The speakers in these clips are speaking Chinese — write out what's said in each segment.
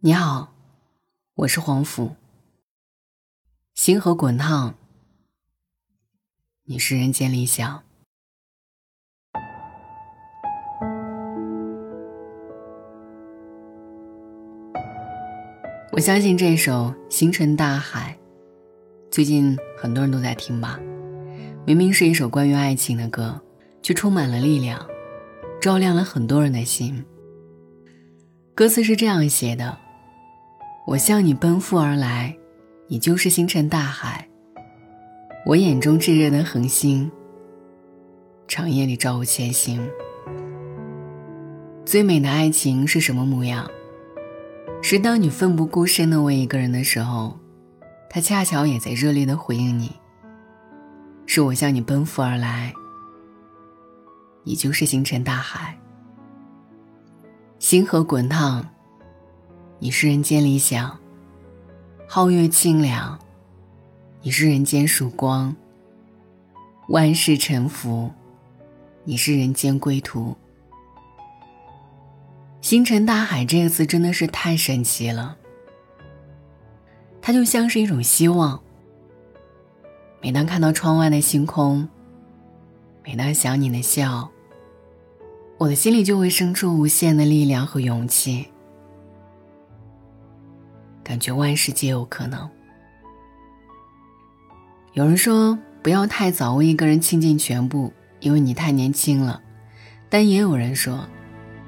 你好，我是黄甫。星河滚烫，你是人间理想。我相信这首《星辰大海》，最近很多人都在听吧。明明是一首关于爱情的歌，却充满了力量，照亮了很多人的心。歌词是这样写的。我向你奔赴而来，你就是星辰大海。我眼中炙热的恒星，长夜里照我前行。最美的爱情是什么模样？是当你奋不顾身的为一个人的时候，他恰巧也在热烈的回应你。是我向你奔赴而来，你就是星辰大海。星河滚烫。你是人间理想，皓月清凉；你是人间曙光，万事沉浮；你是人间归途。星辰大海这个词真的是太神奇了，它就像是一种希望。每当看到窗外的星空，每当想你的笑，我的心里就会生出无限的力量和勇气。感觉万事皆有可能。有人说不要太早为一个人倾尽全部，因为你太年轻了；但也有人说，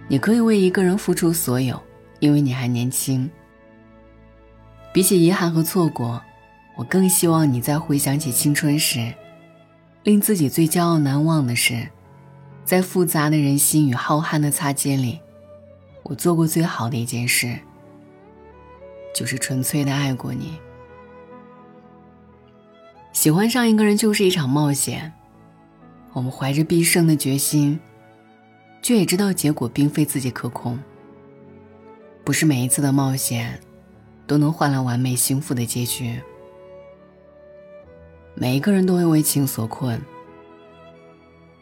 你可以为一个人付出所有，因为你还年轻。比起遗憾和错过，我更希望你在回想起青春时，令自己最骄傲难忘的是，在复杂的人心与浩瀚的擦肩里，我做过最好的一件事。就是纯粹的爱过你。喜欢上一个人就是一场冒险，我们怀着必胜的决心，却也知道结果并非自己可控。不是每一次的冒险，都能换来完美幸福的结局。每一个人都会为情所困，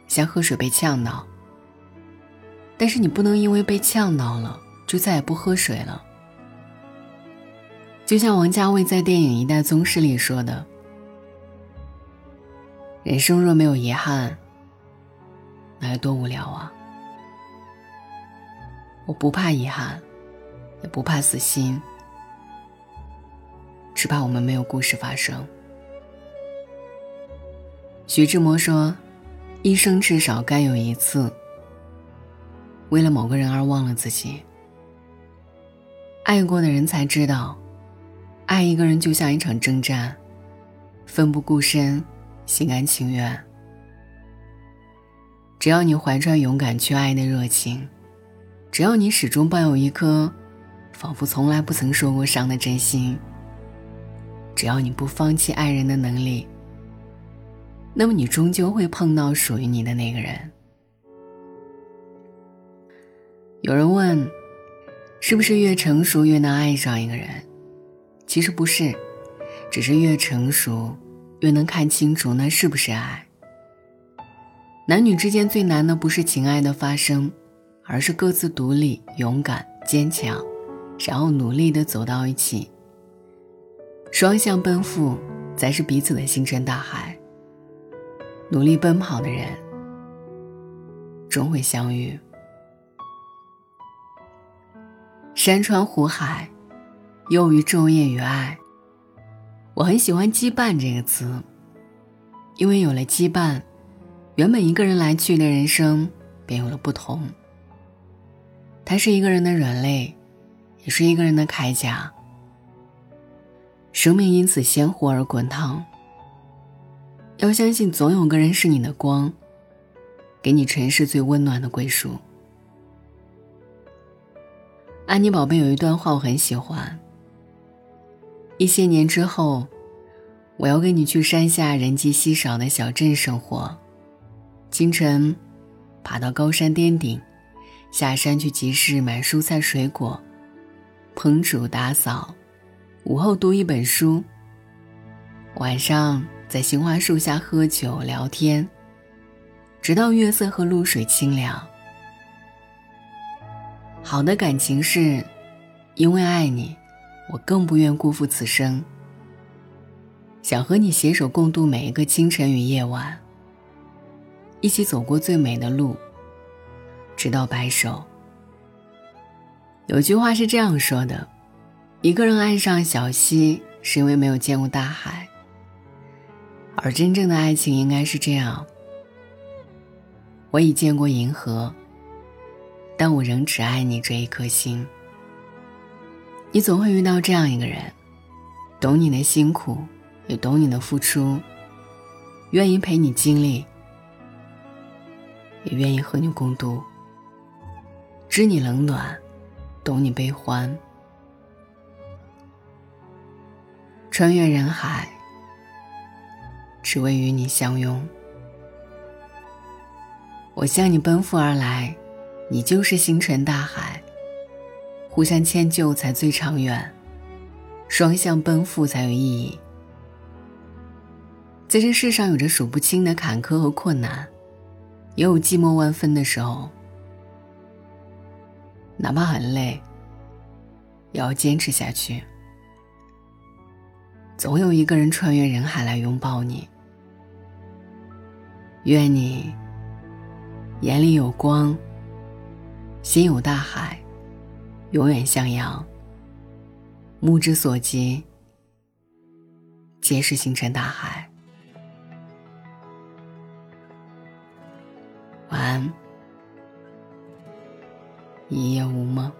像喝水被呛到，但是你不能因为被呛到了，就再也不喝水了。就像王家卫在电影《一代宗师》里说的：“人生若没有遗憾，那有多无聊啊！”我不怕遗憾，也不怕死心，只怕我们没有故事发生。徐志摩说：“一生至少该有一次，为了某个人而忘了自己。爱过的人才知道。”爱一个人就像一场征战，奋不顾身，心甘情愿。只要你怀揣勇敢去爱的热情，只要你始终抱有一颗仿佛从来不曾受过伤的真心，只要你不放弃爱人的能力，那么你终究会碰到属于你的那个人。有人问，是不是越成熟越能爱上一个人？其实不是，只是越成熟，越能看清楚那是不是爱。男女之间最难的不是情爱的发生，而是各自独立、勇敢、坚强，然后努力的走到一起。双向奔赴，才是彼此的星辰大海。努力奔跑的人，终会相遇。山川湖海。又于昼夜与爱，我很喜欢“羁绊”这个词，因为有了羁绊，原本一个人来去的人生便有了不同。它是一个人的软肋，也是一个人的铠甲。生命因此鲜活而滚烫。要相信，总有个人是你的光，给你尘世最温暖的归属。安妮宝贝有一段话我很喜欢。一些年之后，我要跟你去山下人迹稀少的小镇生活。清晨，爬到高山巅顶，下山去集市买蔬菜水果，烹煮打扫，午后读一本书。晚上在杏花树下喝酒聊天，直到月色和露水清凉。好的感情是。因为爱你，我更不愿辜负此生。想和你携手共度每一个清晨与夜晚，一起走过最美的路，直到白首。有句话是这样说的：一个人爱上小溪，是因为没有见过大海。而真正的爱情应该是这样：我已见过银河，但我仍只爱你这一颗心。你总会遇到这样一个人，懂你的辛苦，也懂你的付出，愿意陪你经历，也愿意和你共度，知你冷暖，懂你悲欢，穿越人海。只为与你相拥，我向你奔赴而来，你就是星辰大海。互相迁就才最长远，双向奔赴才有意义。在这世上，有着数不清的坎坷和困难，也有寂寞万分的时候。哪怕很累，也要坚持下去。总有一个人穿越人海来拥抱你。愿你眼里有光，心有大海，永远向阳。目之所及，皆是星辰大海。晚安，一夜无梦。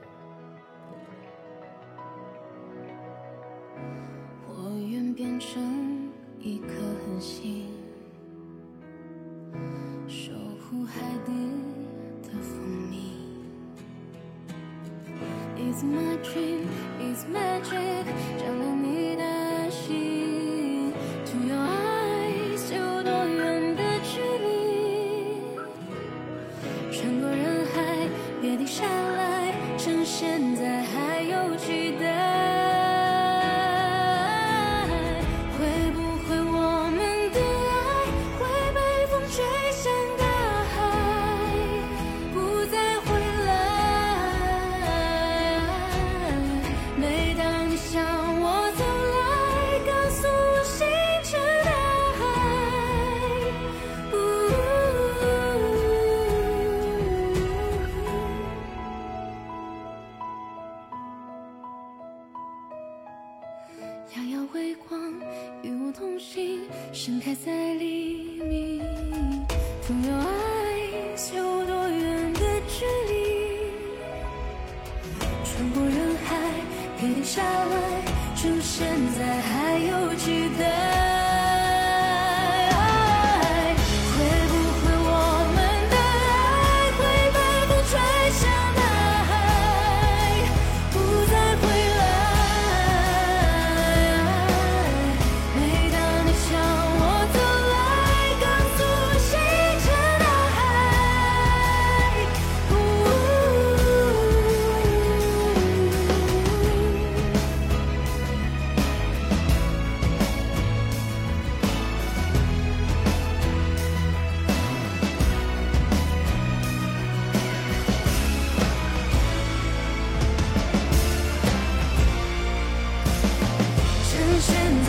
我愿变成一颗恒星，守护海底 it's magic，照亮你的心，To your eyes，有多远的距离？穿过人海，别停下来，趁现在还有期待。盛开在黎明，From your eyes，有多远的距离？穿过，下来，出现在海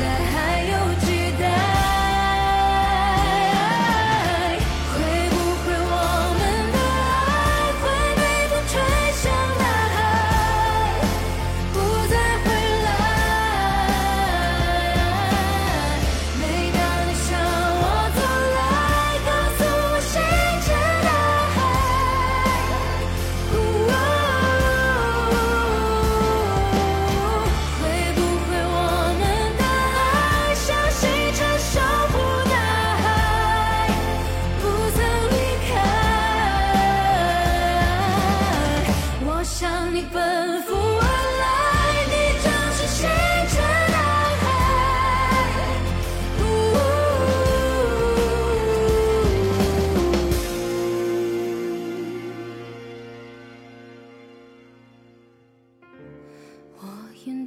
眼中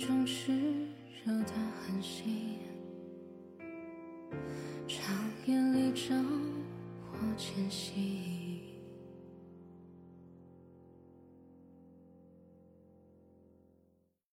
城市。